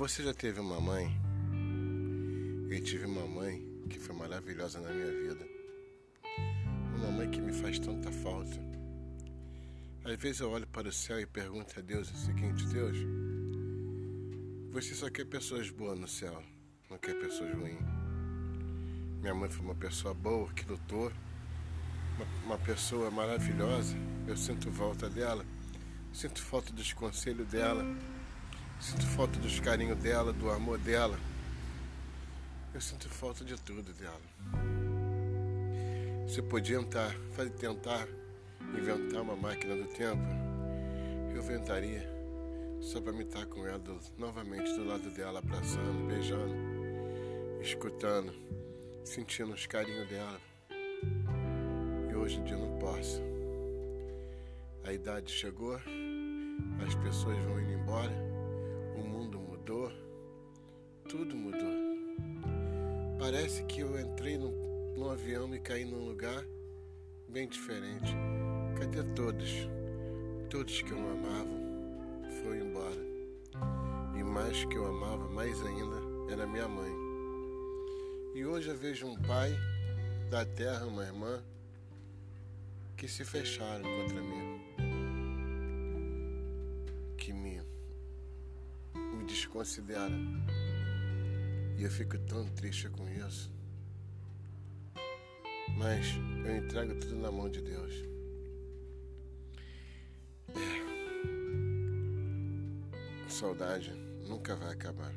Você já teve uma mãe? Eu tive uma mãe que foi maravilhosa na minha vida. Uma mãe que me faz tanta falta. Às vezes eu olho para o céu e pergunto a Deus o seguinte: Deus, você só quer pessoas boas no céu, não quer pessoas ruins. Minha mãe foi uma pessoa boa que lutou, uma, uma pessoa maravilhosa. Eu sinto volta dela, sinto falta dos conselhos dela. Sinto falta dos carinhos dela, do amor dela. Eu sinto falta de tudo dela. Se eu podia tentar, fazer, tentar inventar uma máquina do tempo, eu inventaria só para me estar com ela do, novamente do lado dela, abraçando, beijando, escutando, sentindo os carinhos dela. E hoje em dia não posso. A idade chegou, as pessoas vão indo embora tudo mudou. Parece que eu entrei no avião e caí num lugar bem diferente. Cadê todos? Todos que eu amava foram embora. E mais que eu amava, mais ainda, era minha mãe. E hoje eu vejo um pai da terra, uma irmã, que se fecharam contra mim. Que me desconsidera. E eu fico tão triste com isso. Mas eu entrego tudo na mão de Deus. É. Saudade nunca vai acabar.